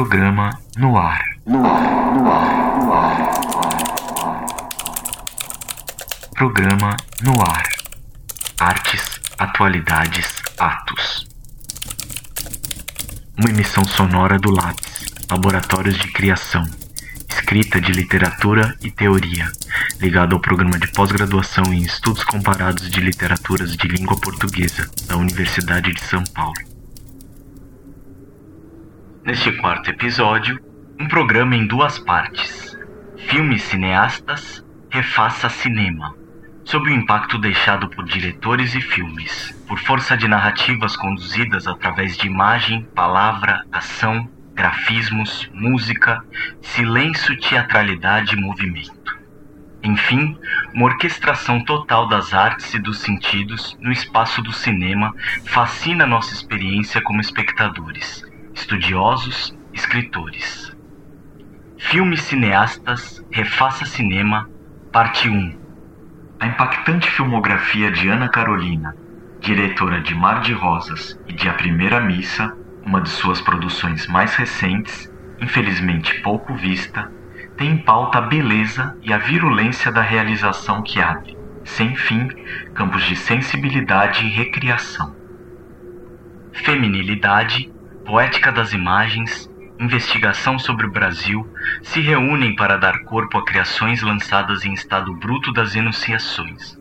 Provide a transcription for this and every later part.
Programa no ar. No ar, no ar, no ar. Programa no ar. Artes, atualidades, atos. Uma emissão sonora do Lápis, Laboratórios de Criação, escrita de literatura e teoria, ligado ao programa de pós-graduação em Estudos Comparados de Literaturas de Língua Portuguesa da Universidade de São Paulo. Neste quarto episódio, um programa em duas partes: Filmes cineastas, refaça cinema. Sobre o impacto deixado por diretores e filmes, por força de narrativas conduzidas através de imagem, palavra, ação, grafismos, música, silêncio, teatralidade e movimento. Enfim, uma orquestração total das artes e dos sentidos no espaço do cinema fascina nossa experiência como espectadores estudiosos, escritores. Filmes cineastas, refaça cinema, parte 1. A impactante filmografia de Ana Carolina, diretora de Mar de Rosas e de A Primeira Missa, uma de suas produções mais recentes, infelizmente pouco vista, tem em pauta a beleza e a virulência da realização que abre, sem fim, campos de sensibilidade e recriação. Feminilidade poética das imagens, investigação sobre o Brasil se reúnem para dar corpo a criações lançadas em estado bruto das enunciações.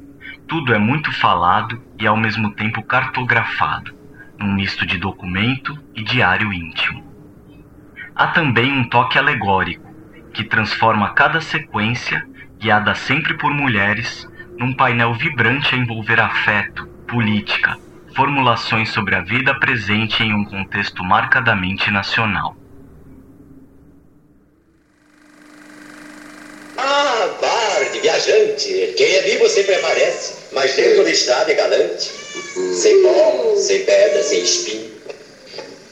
Tudo é muito falado e ao mesmo tempo cartografado, num misto de documento e diário íntimo. Há também um toque alegórico, que transforma cada sequência, guiada sempre por mulheres, num painel vibrante a envolver afeto, política, formulações sobre a vida presente em um contexto marcadamente nacional. Ah, Bard, viajante, quem é vivo sempre aparece, mas dentro do estado é galante. Sem pó, sem pedra, sem espinho.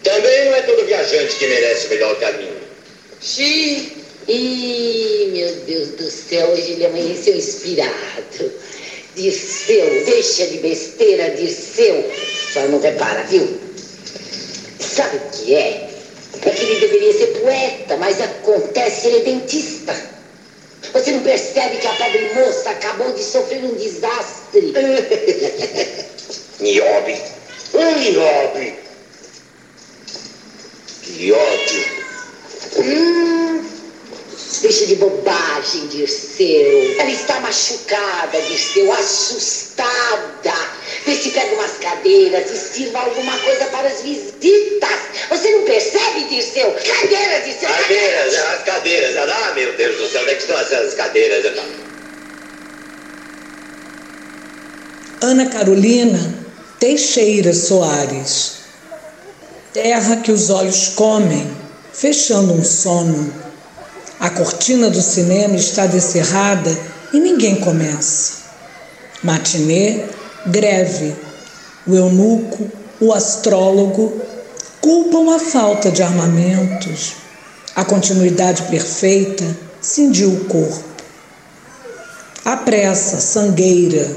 Também não é todo viajante que merece o melhor caminho. Xiii, Ih, meu Deus do céu, hoje ele amanheceu inspirado. Dirceu, deixa de besteira, Dirceu. Só não repara, viu? Sabe o que é? É que ele deveria ser poeta, mas acontece, ele é dentista. Você não percebe que a pobre moça acabou de sofrer um desastre? Niobe. Niobe. Que ódio. Hum, deixa de bobagem, Dirceu. Ela está machucada, Dirceu, assustada. Vê se pega umas cadeiras e sirva alguma coisa para as visitas. Você não percebe, Dirceu? Cadeiras, Dirceu. Cadeiras, as cadeiras. Ah, meu Deus do céu, onde é que estão essas cadeiras? Ana Carolina Teixeira Soares. Terra que os olhos comem, fechando um sono. A cortina do cinema está descerrada e ninguém começa. Matinê, greve. O eunuco, o astrólogo culpam a falta de armamentos. A continuidade perfeita cindiu o corpo. A pressa, sangueira,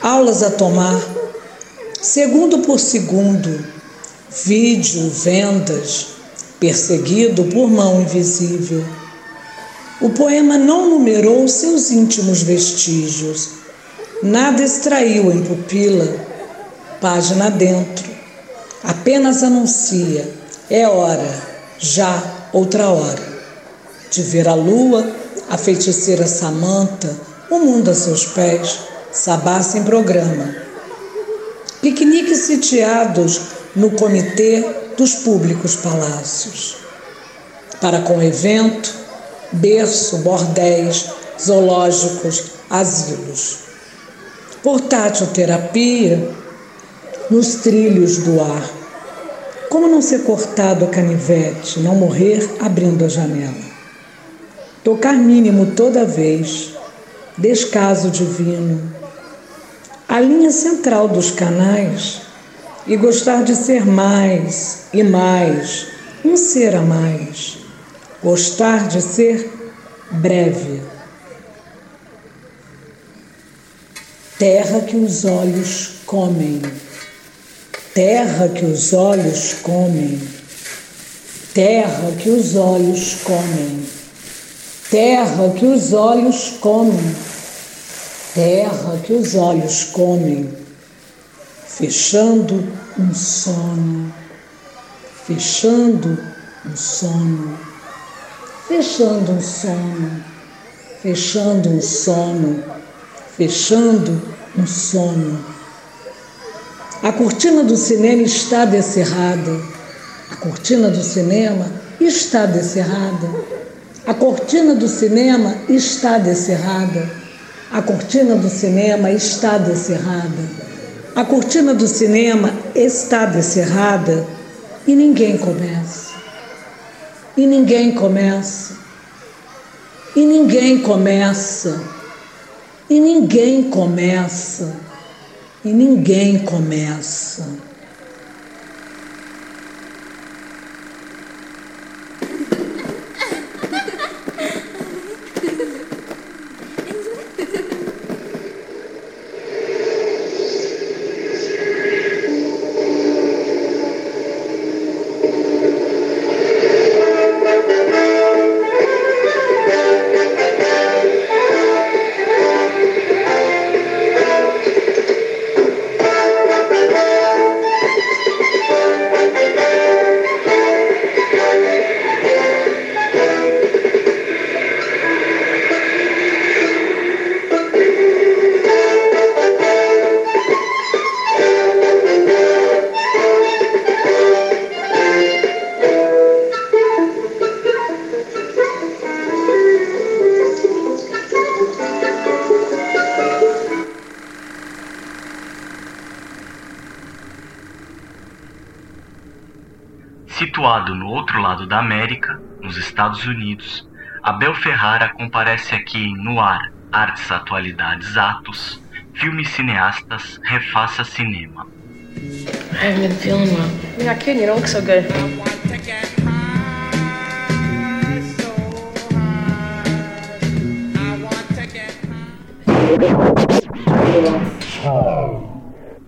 aulas a tomar, segundo por segundo, vídeo, vendas, perseguido por mão invisível. O poema não numerou seus íntimos vestígios, nada extraiu em pupila, página dentro, apenas anuncia: é hora, já outra hora, de ver a lua, a feiticeira Samanta, o mundo a seus pés, sabá sem programa. Piqueniques sitiados no comitê dos públicos palácios. Para com o evento, berço, bordéis, zoológicos, asilos. Portátil terapia nos trilhos do ar. Como não ser cortado a canivete, não morrer abrindo a janela? Tocar mínimo toda vez, descaso divino. A linha central dos canais e gostar de ser mais e mais, um ser a mais. Gostar de ser breve. Terra que os olhos comem. Terra que os olhos comem. terra que os olhos comem, terra que os olhos comem, terra que os olhos comem, fechando um sono, fechando um sono, fechando um sono, fechando um sono, fechando um sono. A cortina do cinema está descerrada a cortina do cinema está descerrada. A cortina do cinema está descerrada. A cortina do cinema está descerrada. A cortina do cinema está descerrada e ninguém começa. E ninguém começa. E ninguém começa. E ninguém começa. E ninguém começa. Situado no outro lado da América, nos Estados Unidos, Abel Ferrara comparece aqui em Noir, Artes, Atualidades, Atos, Filmes Cineastas, Refaça Cinema. I haven't been feeling well. You're not kidding, you don't look so good.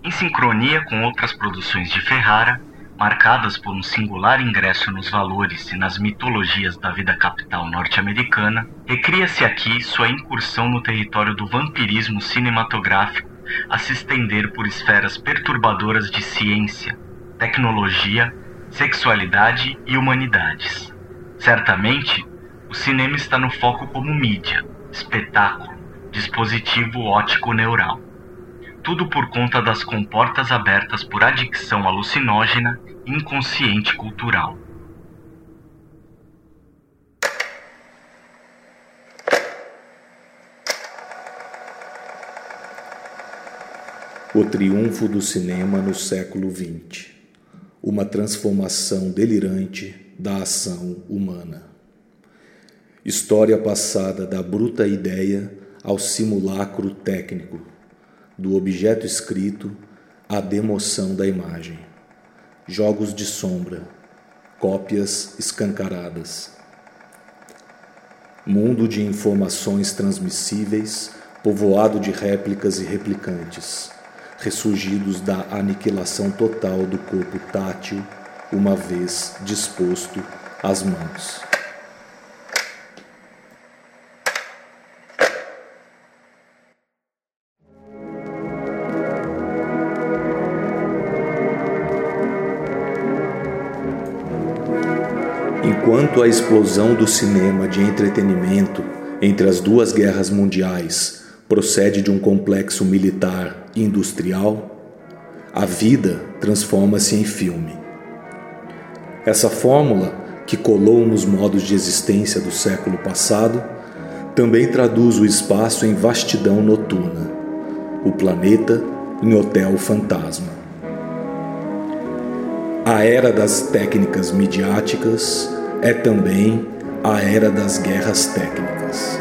Em sincronia com outras produções de Ferrara, marcadas por um singular ingresso nos valores e nas mitologias da vida capital norte-americana, recria-se aqui sua incursão no território do vampirismo cinematográfico a se estender por esferas perturbadoras de ciência, tecnologia, sexualidade e humanidades. Certamente, o cinema está no foco como mídia, espetáculo, dispositivo óptico neural tudo por conta das comportas abertas por adicção alucinógena inconsciente cultural. O triunfo do cinema no século XX. Uma transformação delirante da ação humana. História passada da bruta ideia ao simulacro técnico do objeto escrito à demoção da imagem. Jogos de sombra, cópias escancaradas. Mundo de informações transmissíveis, povoado de réplicas e replicantes, ressurgidos da aniquilação total do corpo tátil, uma vez disposto às mãos. Enquanto a explosão do cinema de entretenimento entre as duas guerras mundiais procede de um complexo militar e industrial, a vida transforma-se em filme. Essa fórmula, que colou nos modos de existência do século passado, também traduz o espaço em vastidão noturna, o planeta em hotel fantasma. A era das técnicas midiáticas é também a era das guerras técnicas.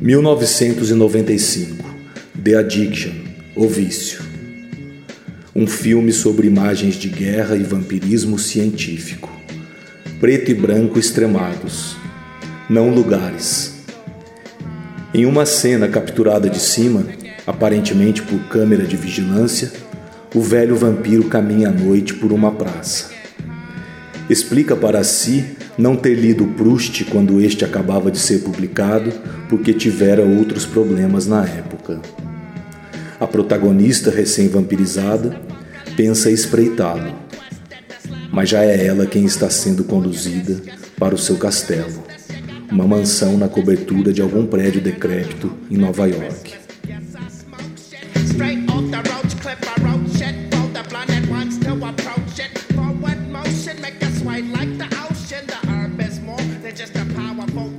(1995) The Addiction, O Vício. Um filme sobre imagens de guerra e vampirismo científico. Preto e branco extremados. Não lugares Em uma cena capturada de cima, aparentemente por câmera de vigilância, o velho vampiro caminha à noite por uma praça. Explica para si não ter lido Proust quando este acabava de ser publicado, porque tivera outros problemas na época. A protagonista recém-vampirizada pensa espreitá-lo, mas já é ela quem está sendo conduzida para o seu castelo, uma mansão na cobertura de algum prédio decrépito em Nova York.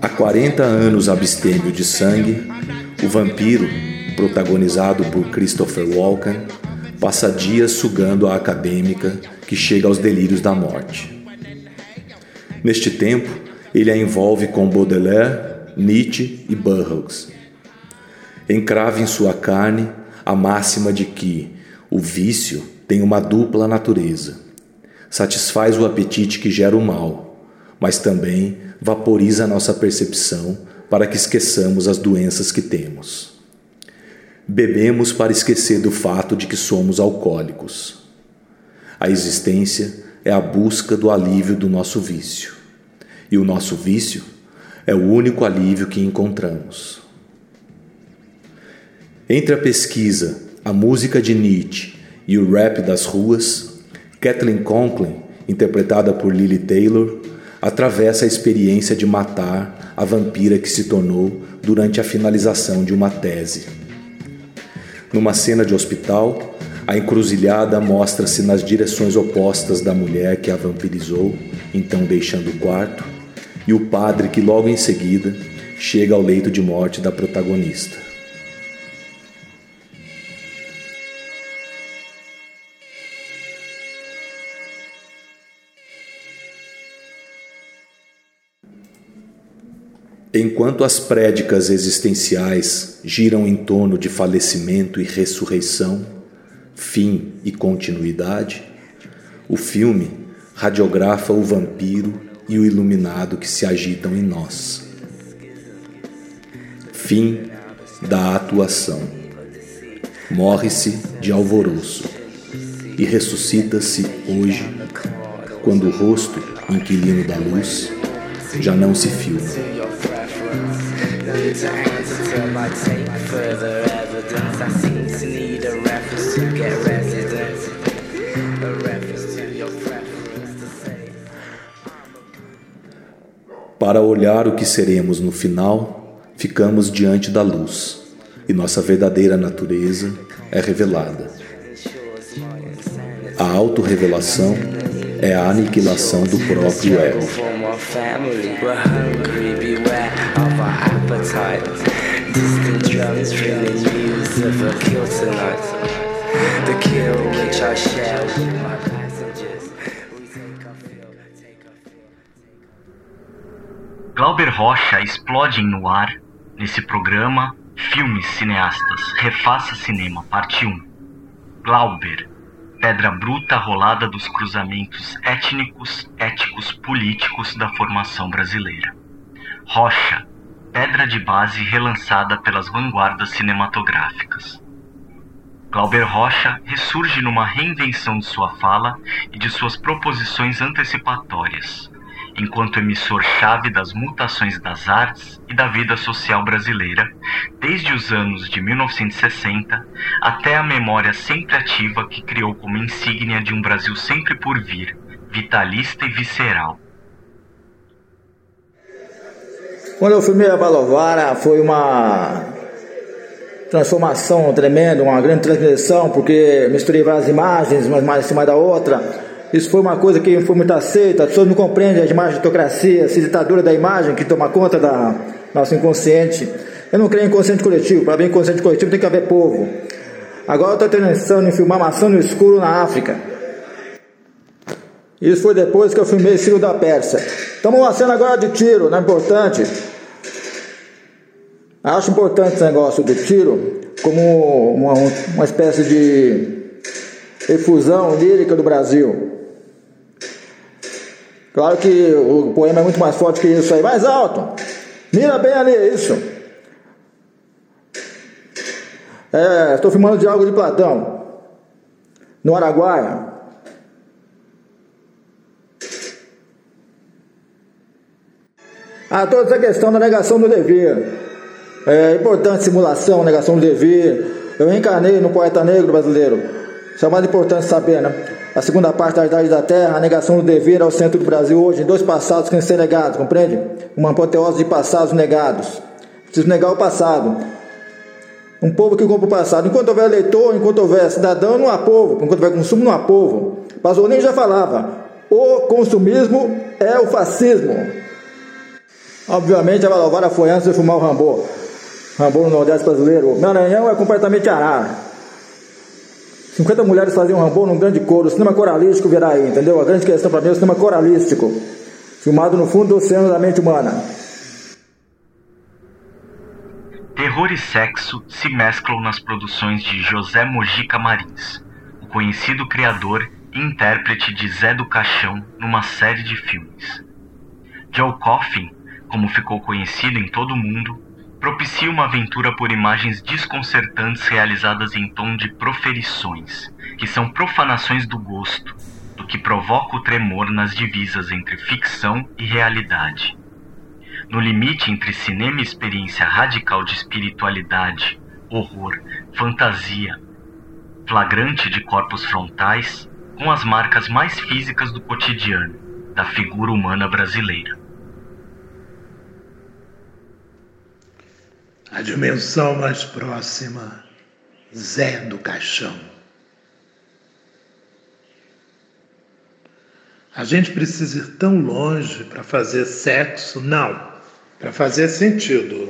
Há 40 anos abstêmio de sangue, o vampiro, protagonizado por Christopher Walken, passa dias sugando a acadêmica que chega aos delírios da morte. Neste tempo, ele a envolve com Baudelaire, Nietzsche e Burroughs. Encrava em sua carne a máxima de que o vício tem uma dupla natureza. Satisfaz o apetite que gera o mal, mas também vaporiza a nossa percepção para que esqueçamos as doenças que temos. Bebemos para esquecer do fato de que somos alcoólicos. A existência é a busca do alívio do nosso vício. E o nosso vício é o único alívio que encontramos. Entre a pesquisa, a música de Nietzsche e o rap das ruas, Kathleen Conklin, interpretada por Lily Taylor, atravessa a experiência de matar a vampira que se tornou durante a finalização de uma tese. Numa cena de hospital, a encruzilhada mostra-se nas direções opostas da mulher que a vampirizou, então deixando o quarto, e o padre que logo em seguida chega ao leito de morte da protagonista. Enquanto as prédicas existenciais giram em torno de falecimento e ressurreição, fim e continuidade, o filme radiografa o vampiro e o iluminado que se agitam em nós. Fim da atuação. Morre-se de alvoroço e ressuscita-se hoje, quando o rosto, inquilino da luz, já não se filma. Para olhar o que seremos no final, ficamos diante da luz e nossa verdadeira natureza é revelada. A autorrevelação é a aniquilação do próprio ego. The kill which I share Glauber Rocha explode no ar nesse programa Filmes Cineastas Refaça Cinema, parte 1. Glauber, pedra bruta rolada dos cruzamentos étnicos, éticos, políticos da formação brasileira. Rocha, pedra de base relançada pelas vanguardas cinematográficas. Glauber Rocha ressurge numa reinvenção de sua fala e de suas proposições antecipatórias, enquanto emissor-chave das mutações das artes e da vida social brasileira, desde os anos de 1960 até a memória sempre ativa que criou como insígnia de um Brasil sempre por vir, vitalista e visceral. Quando eu filmei a Balovara foi uma transformação tremenda, uma grande transgressão, porque misturei várias imagens, uma mais em cima da outra. Isso foi uma coisa que foi muito aceita, as pessoas não compreendem a imagens-autocracia, essa ditadura da imagem que toma conta da nosso inconsciente. Eu não creio em inconsciente coletivo, para haver inconsciente coletivo tem que haver povo. Agora eu estou pensando em filmar maçã no escuro na África. Isso foi depois que eu filmei Ciro da Pérsia. Estamos uma cena agora de tiro, não é importante? Acho importante esse negócio do tiro como uma, uma espécie de efusão lírica do Brasil. Claro que o poema é muito mais forte que isso aí. Mais alto! Mira bem ali, isso. É, estou filmando o diálogo de Platão. No Araguaia. Ah, toda essa questão da negação do dever. É importante simulação, negação do dever. Eu encarnei no poeta negro brasileiro. Isso é mais importante saber, né? A segunda parte da Idade da Terra, a negação do dever ao centro do Brasil hoje, dois passados que têm que ser negados, compreende? Uma apoteose de passados negados. Preciso negar o passado. Um povo que compra o passado. Enquanto houver eleitor, enquanto houver cidadão, não há povo. Enquanto houver consumo, não há povo. Pasolini já falava: o consumismo é o fascismo. Obviamente, a Valovara foi antes de fumar o Rambô. Rambô no Nordeste brasileiro. Maranhão é completamente arara. 50 mulheres faziam Rambô num grande coro. O cinema coralístico virá aí, entendeu? A grande questão para mim é o cinema coralístico. Filmado no fundo do oceano da mente humana. Terror e sexo se mesclam nas produções de José Mojica Marins, o conhecido criador e intérprete de Zé do Caixão numa série de filmes. Joe Coffin, como ficou conhecido em todo o mundo, propicia uma aventura por imagens desconcertantes realizadas em tom de proferições, que são profanações do gosto, do que provoca o tremor nas divisas entre ficção e realidade no limite entre cinema e experiência radical de espiritualidade, horror, fantasia, flagrante de corpos frontais, com as marcas mais físicas do cotidiano, da figura humana brasileira. A dimensão mais próxima, Zé do Caixão. A gente precisa ir tão longe para fazer sexo? Não para fazer sentido.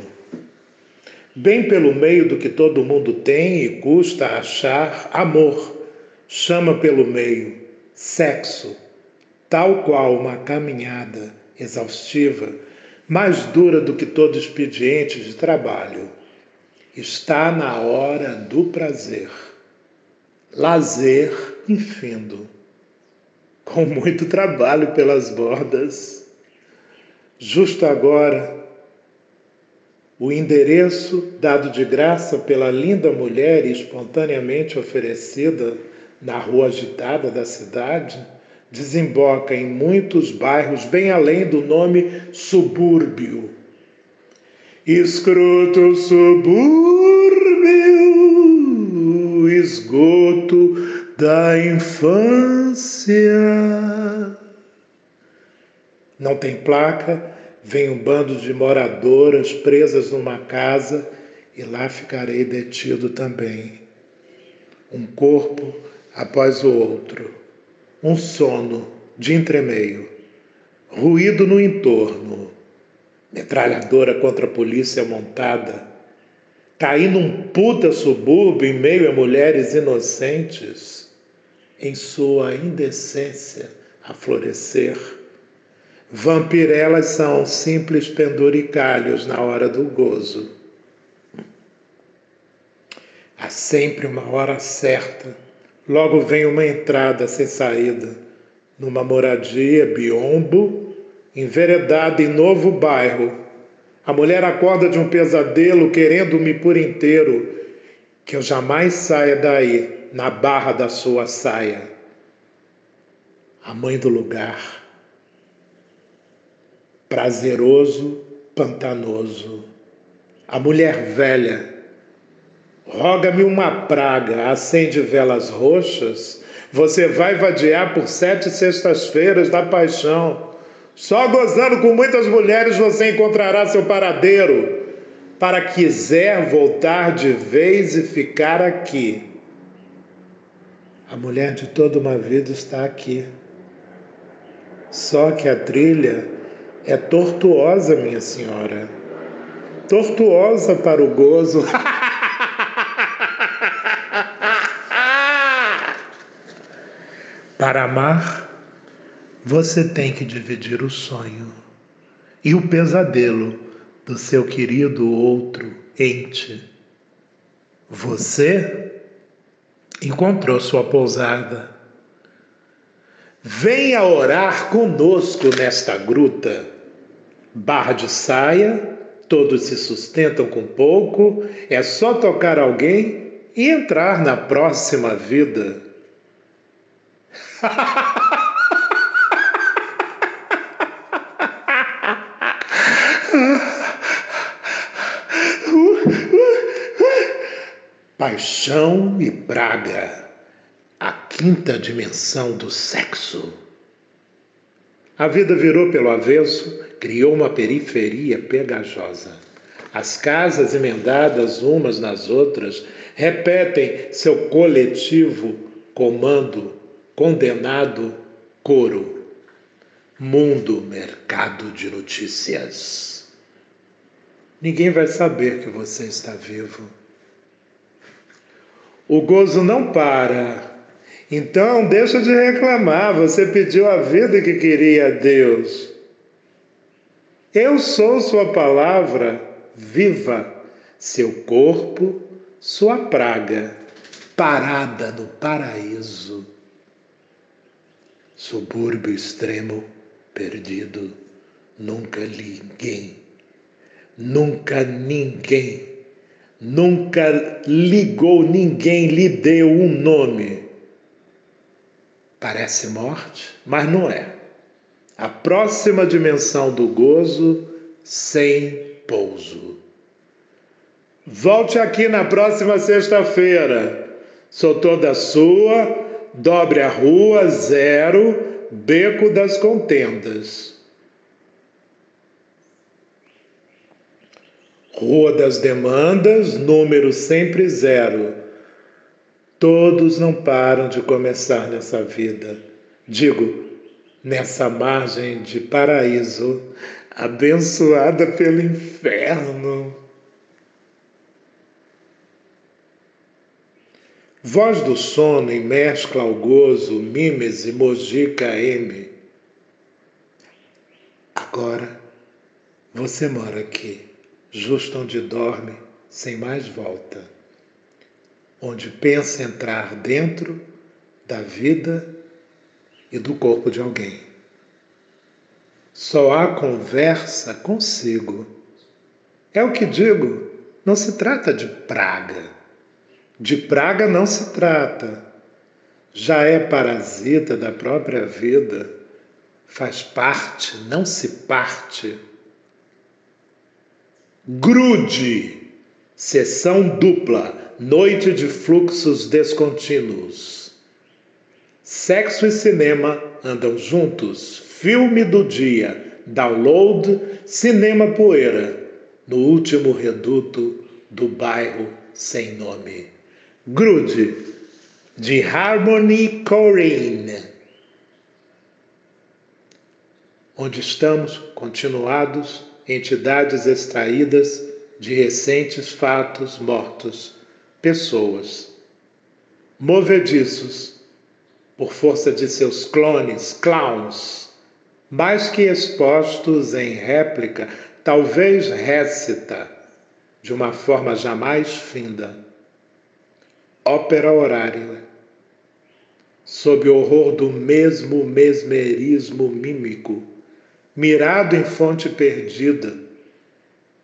Bem pelo meio do que todo mundo tem e custa achar amor, chama pelo meio sexo, tal qual uma caminhada exaustiva, mais dura do que todo expediente de trabalho. Está na hora do prazer. Lazer infindo, com muito trabalho pelas bordas. Justo agora, o endereço dado de graça pela linda mulher e espontaneamente oferecida na rua agitada da cidade desemboca em muitos bairros bem além do nome subúrbio. Escroto subúrbio, esgoto da infância. Não tem placa, Vem um bando de moradoras presas numa casa e lá ficarei detido também. Um corpo após o outro, um sono de entremeio, ruído no entorno, metralhadora contra a polícia montada, cair num puta subúrbio em meio a mulheres inocentes, em sua indecência a florescer Vampirelas são simples penduricalhos na hora do gozo. Há sempre uma hora certa. Logo vem uma entrada sem saída, numa moradia biombo, enveredada em novo bairro. A mulher acorda de um pesadelo querendo-me por inteiro, que eu jamais saia daí, na barra da sua saia. A mãe do lugar prazeroso, pantanoso. A mulher velha, roga-me uma praga, acende velas roxas, você vai vadiar por sete sextas-feiras da paixão. Só gozando com muitas mulheres você encontrará seu paradeiro. Para quiser voltar de vez e ficar aqui. A mulher de toda uma vida está aqui. Só que a trilha é tortuosa, minha senhora. Tortuosa para o gozo. para amar, você tem que dividir o sonho e o pesadelo do seu querido outro ente. Você encontrou sua pousada. Venha orar conosco nesta gruta barra de saia, todos se sustentam com pouco, é só tocar alguém e entrar na próxima vida. Paixão e praga, a quinta dimensão do sexo. A vida virou pelo avesso, criou uma periferia pegajosa. As casas emendadas umas nas outras repetem seu coletivo comando, condenado coro. Mundo mercado de notícias. Ninguém vai saber que você está vivo o gozo não para. Então, deixa de reclamar. Você pediu a vida que queria a Deus. Eu sou Sua palavra viva, seu corpo, sua praga, parada no paraíso. Subúrbio extremo, perdido, nunca ninguém, nunca ninguém nunca ligou, ninguém lhe deu um nome. Parece morte, mas não é. A próxima dimensão do gozo sem pouso. Volte aqui na próxima sexta-feira. Sou toda sua, dobre a rua, zero, beco das contendas. Rua das Demandas, número sempre zero. Todos não param de começar nessa vida. Digo, nessa margem de paraíso, abençoada pelo inferno. Voz do sono em mescla ao gozo, mimes e mojica M. Agora você mora aqui justo onde dorme, sem mais volta, onde pensa entrar dentro da vida e do corpo de alguém. Só há conversa consigo. É o que digo, não se trata de praga. De praga não se trata. Já é parasita da própria vida, faz parte, não se parte Grude, sessão dupla, noite de fluxos descontínuos. Sexo e cinema andam juntos. Filme do dia, download, cinema poeira, no último reduto do bairro sem nome. Grude, de Harmony Corrine. Onde estamos continuados entidades extraídas de recentes fatos mortos, pessoas. Movediços por força de seus clones, clowns, mais que expostos em réplica, talvez récita, de uma forma jamais finda. Ópera horária, sob o horror do mesmo mesmerismo mímico mirado em fonte perdida,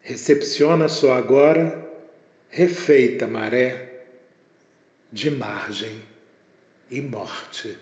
recepciona só agora refeita maré de margem e morte.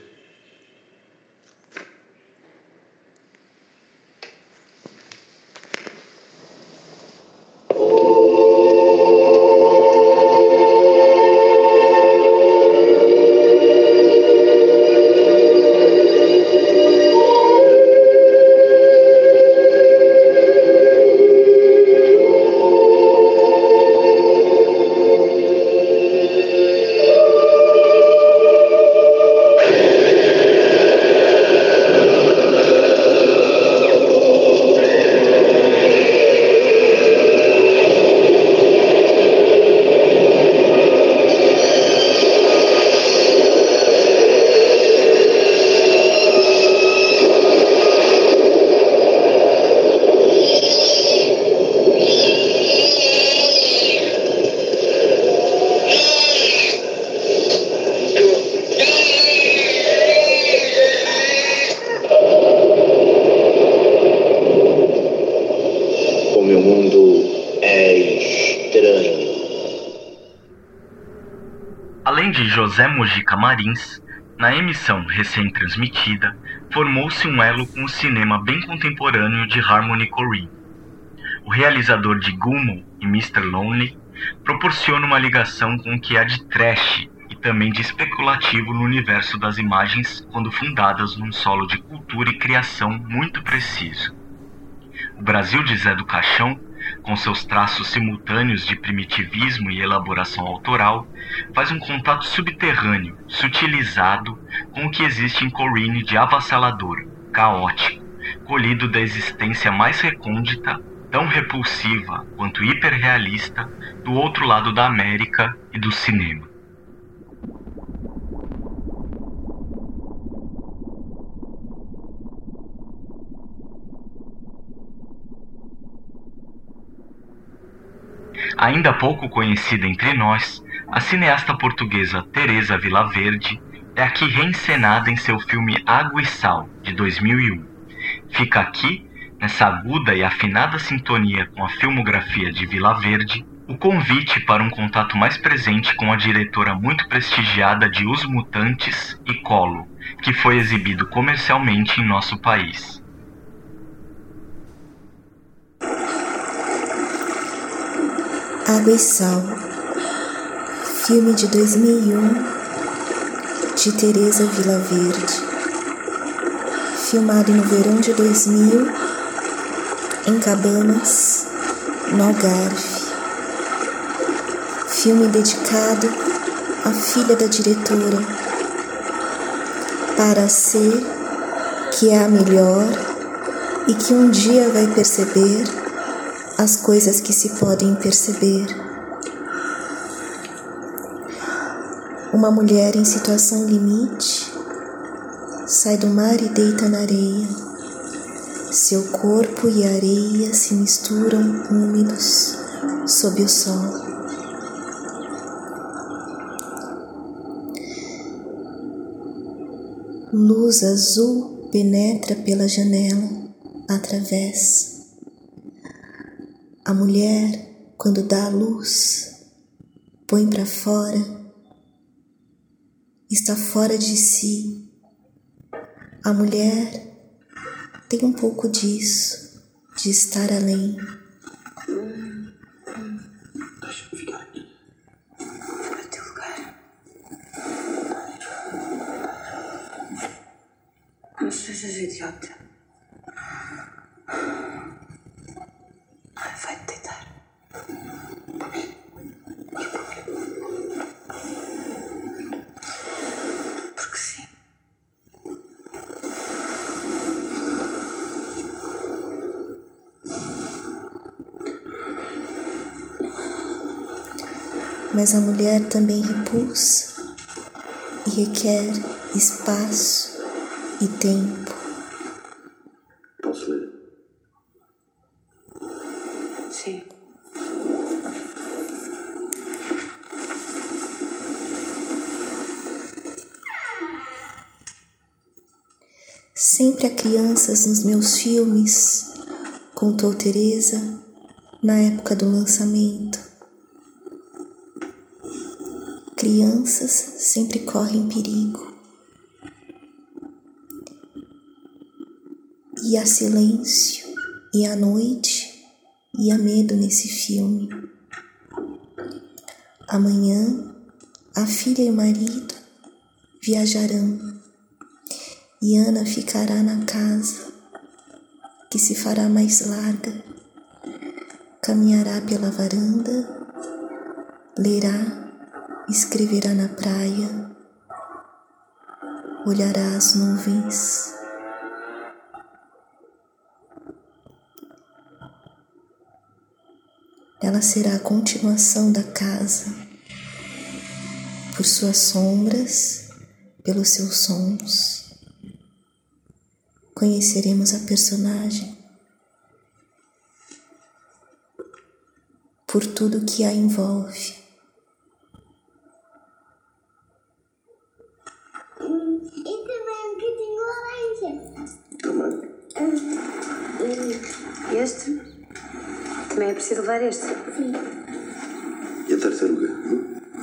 José Mojica Marins, na emissão recém-transmitida, formou-se um elo com o cinema bem contemporâneo de Harmony Korine. O realizador de Gumo e Mr. Lonely proporciona uma ligação com o que há de trash e também de especulativo no universo das imagens quando fundadas num solo de cultura e criação muito preciso. O Brasil de Zé do Caixão com seus traços simultâneos de primitivismo e elaboração autoral, faz um contato subterrâneo, sutilizado, com o que existe em Corine de avassalador, caótico, colhido da existência mais recôndita, tão repulsiva quanto hiperrealista, do outro lado da América e do cinema. Ainda pouco conhecida entre nós, a cineasta portuguesa Teresa Vilaverde é aqui reencenada em seu filme Água e Sal, de 2001. Fica aqui, nessa aguda e afinada sintonia com a filmografia de Vilaverde, o convite para um contato mais presente com a diretora muito prestigiada de Os Mutantes e Colo, que foi exibido comercialmente em nosso país. Água e Sal, filme de 2001 de Teresa Vilaverde, filmado no verão de 2000 em Cabanas, no Algarve. Filme dedicado à filha da diretora, para ser que é a melhor e que um dia vai perceber as coisas que se podem perceber. Uma mulher em situação limite sai do mar e deita na areia. Seu corpo e areia se misturam úmidos sob o sol. Luz azul penetra pela janela através a mulher, quando dá a luz, põe para fora, está fora de si. A mulher tem um pouco disso, de estar além. Deixa eu ficar aqui. Para teu lugar. Não sejas idiota. Mas a mulher também repulsa e requer espaço e tempo. Sempre há crianças nos meus filmes, contou Teresa na época do lançamento. Crianças sempre correm perigo. E há silêncio, e há noite, e há medo nesse filme. Amanhã, a filha e o marido viajarão e Ana ficará na casa, que se fará mais larga, caminhará pela varanda, lerá, escreverá na praia, olhará as nuvens. Ela será a continuação da casa, por suas sombras, pelos seus sons conheceremos a personagem por tudo que a envolve. E também um bocadinho laranja. Também. E este? Também é preciso levar este? Sim. E a tartaruga?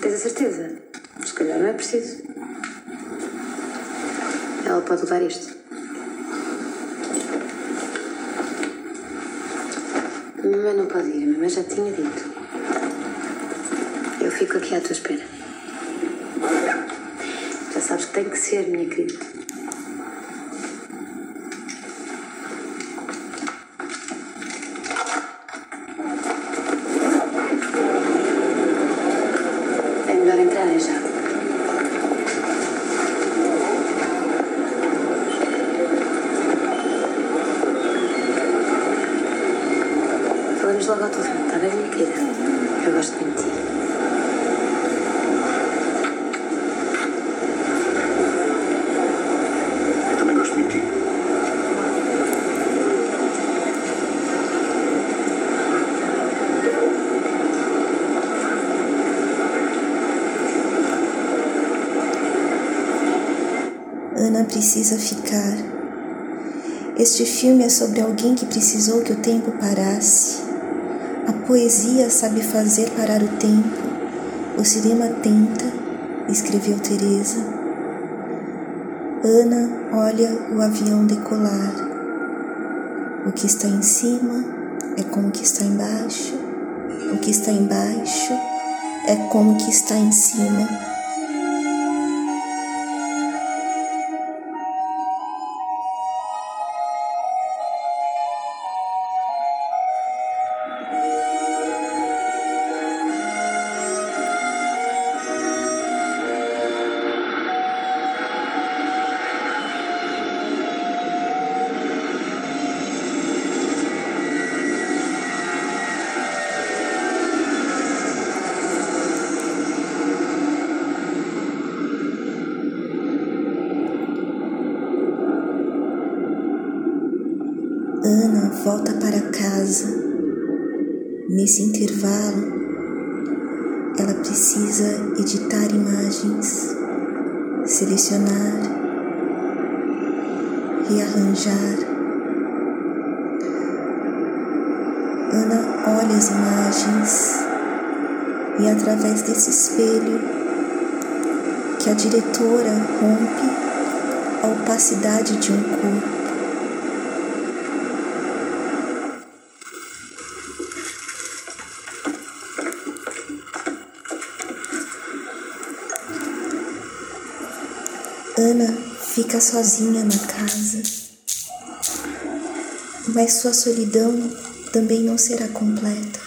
Tens a certeza? Se calhar não é preciso. Ela pode levar isto. A mamãe não pode ir, a mamãe já tinha dito. Eu fico aqui à tua espera. Já sabes que tem que ser, minha querida. Precisa ficar. Este filme é sobre alguém que precisou que o tempo parasse. A poesia sabe fazer parar o tempo. O cinema tenta, escreveu Teresa. Ana olha o avião decolar. O que está em cima é como o que está embaixo. O que está embaixo é como o que está em cima. Rearranjar. Ana olha as imagens e, através desse espelho, que a diretora rompe a opacidade de um corpo. Ana fica sozinha na casa, mas sua solidão também não será completa.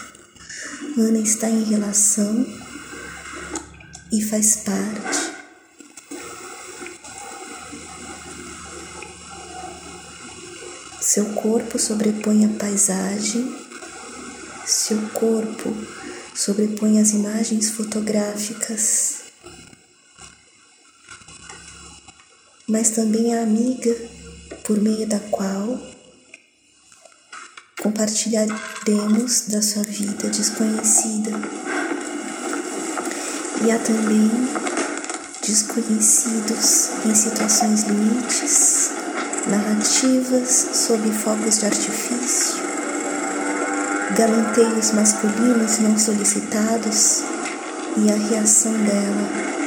Ana está em relação e faz parte. Seu corpo sobrepõe a paisagem, seu corpo sobrepõe as imagens fotográficas. Mas também a amiga por meio da qual compartilharemos da sua vida desconhecida. E há também desconhecidos em situações limites, narrativas sob fogos de artifício, galanteios masculinos não solicitados e a reação dela.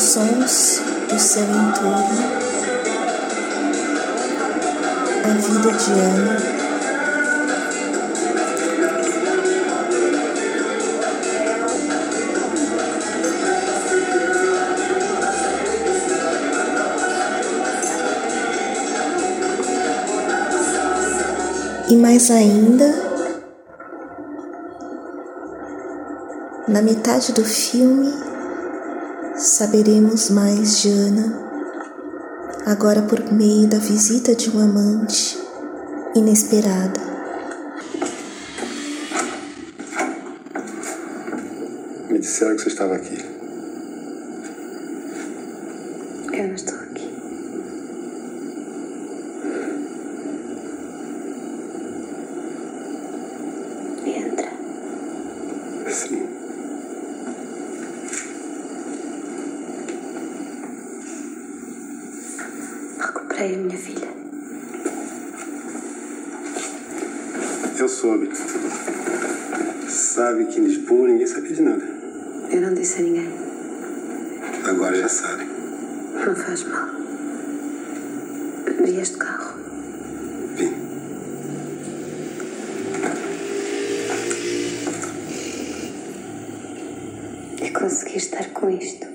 Sons do seu entorno, a vida de Ana. E mais ainda, na metade do filme, saberemos mais de Ana, agora por meio da visita de um amante inesperada. Me disseram que você estava aqui. Eu não estou aqui. Entra. Sim. Recuperei a minha filha. Eu soube. sabe que em Lisboa ninguém sabia de nada. Eu não disse a ninguém. Agora já sabe. Não faz mal. Vieste de carro. Vim. E consegui estar com isto.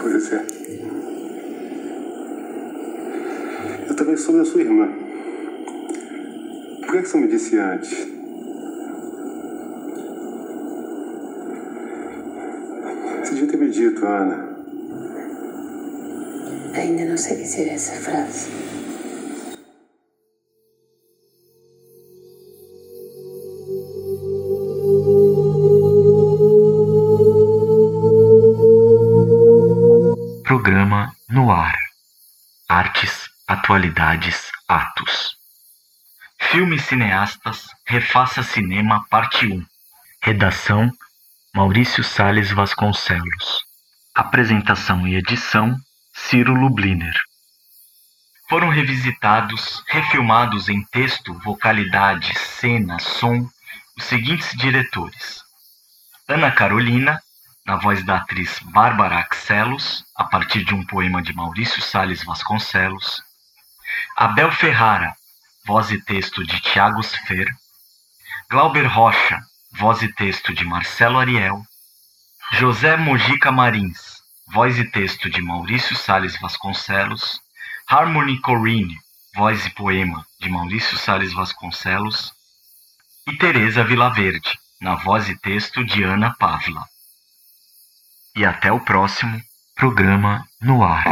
Pois é. Eu também soube da sua irmã. Por que, que você não me disse antes? Você devia ter me dito, Ana. Ainda não sei dizer essa frase. Programa no ar. Artes, atualidades, atos. Filmes cineastas, refaça cinema, parte 1. Redação: Maurício Sales Vasconcelos. Apresentação e edição: Ciro Lubliner. Foram revisitados, refilmados em texto, vocalidade, cena, som, os seguintes diretores: Ana Carolina, na voz da atriz Bárbara Axelos, a partir de um poema de Maurício Sales Vasconcelos. Abel Ferrara, voz e texto de Tiago Sfer. Glauber Rocha, voz e texto de Marcelo Ariel. José Mojica Marins, voz e texto de Maurício Sales Vasconcelos. Harmony Corrine, voz e poema de Maurício Sales Vasconcelos. E Teresa Vilaverde, na voz e texto de Ana Pavla. E até o próximo programa no ar.